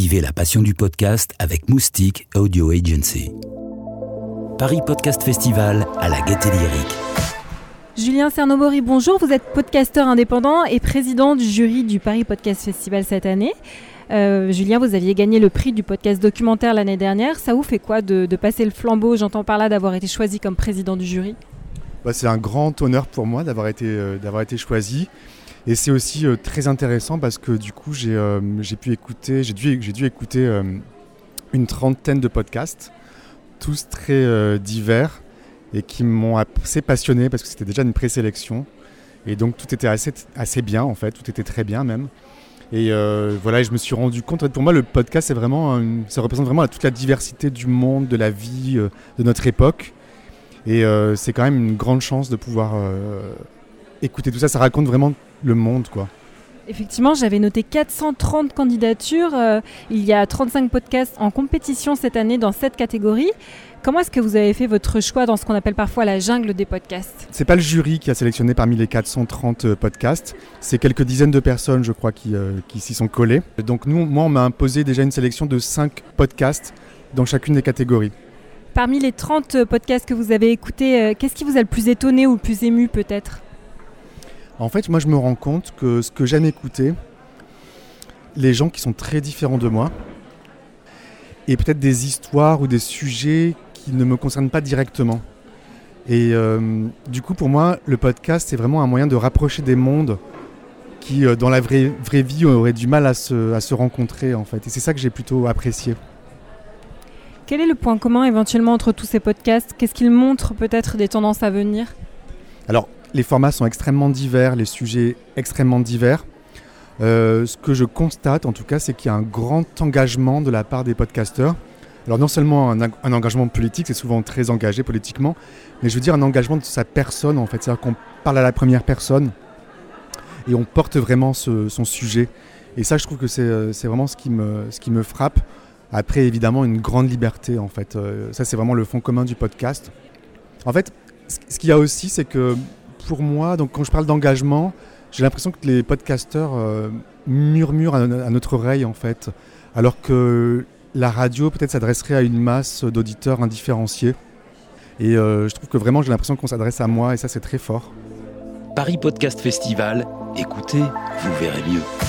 Vivez la passion du podcast avec Moustique Audio Agency. Paris Podcast Festival à la Gaîté Lyrique. Julien Cernobori, bonjour. Vous êtes podcasteur indépendant et président du jury du Paris Podcast Festival cette année. Euh, Julien, vous aviez gagné le prix du podcast documentaire l'année dernière. Ça vous fait quoi de, passer le flambeau J'entends par là d'avoir été choisi comme président du jury. Bah, c'est un grand honneur pour moi d'avoir été, euh, d'avoir été choisi. Et c'est aussi euh, très intéressant parce que du coup, j'ai, j'ai pu écouter, j'ai dû, dû écouter une trentaine de podcasts, tous très divers et qui m'ont assez passionné parce que c'était déjà une présélection. Et donc tout était assez, assez bien en fait, tout était très bien même. Et euh, voilà, je me suis rendu compte, pour moi, le podcast, vraiment, ça représente vraiment toute la diversité du monde, de la vie, euh, de notre époque. Et euh, c'est quand même une grande chance de pouvoir écouter tout ça. Ça raconte vraiment le monde, quoi. Effectivement, j'avais noté 430 candidatures. il y a 35 podcasts en compétition cette année dans cette catégorie. Comment est-ce que vous avez fait votre choix dans ce qu'on appelle parfois la jungle des podcasts? C'est pas le jury qui a sélectionné parmi les 430 euh, podcasts, c'est quelques dizaines de personnes, je crois, qui, euh, qui s'y sont collées. Donc nous, moi, on m'a imposé déjà une sélection de 5 podcasts dans chacune des catégories. Parmi les 30 euh, podcasts que vous avez écoutés, qu'est-ce qui vous a le plus étonné ou le plus ému peut-être? En fait, moi, je me rends compte que ce que j'aime écouter, les gens qui sont très différents de moi, et peut-être des histoires ou des sujets ne me concerne pas directement. Et euh, du coup, pour moi, le podcast, c'est vraiment un moyen de rapprocher des mondes qui, euh, dans la vraie, vraie vie, auraient du mal à se, à se rencontrer, en fait. Et c'est ça que j'ai plutôt apprécié. Quel est le point commun éventuellement entre tous ces podcasts? Qu'est-ce qu'ils montrent peut-être des tendances à venir? Alors, les formats sont extrêmement divers, les sujets extrêmement divers. Euh, ce que je constate, en tout cas, c'est qu'il y a un grand engagement de la part des podcasteurs alors non seulement un, engagement politique, c'est souvent très engagé politiquement, mais je veux dire un engagement de sa personne en fait. C'est-à-dire qu'on parle à la première personne et on porte vraiment son sujet. Et ça, je trouve que c'est euh, vraiment ce qui, me, frappe. Après, évidemment, une grande liberté en fait. Euh, ça, c'est vraiment le fond commun du podcast. En fait, ce qu'il y a aussi, c'est que pour moi, donc quand je parle d'engagement, j'ai l'impression que les podcasteurs euh, murmurent à, notre oreille en fait, alors que la radio peut-être s'adresserait à une masse d'auditeurs indifférenciés. Et euh, je trouve que vraiment j'ai l'impression qu'on s'adresse à moi et ça c'est très fort. Paris Podcast Festival, écoutez, vous verrez mieux.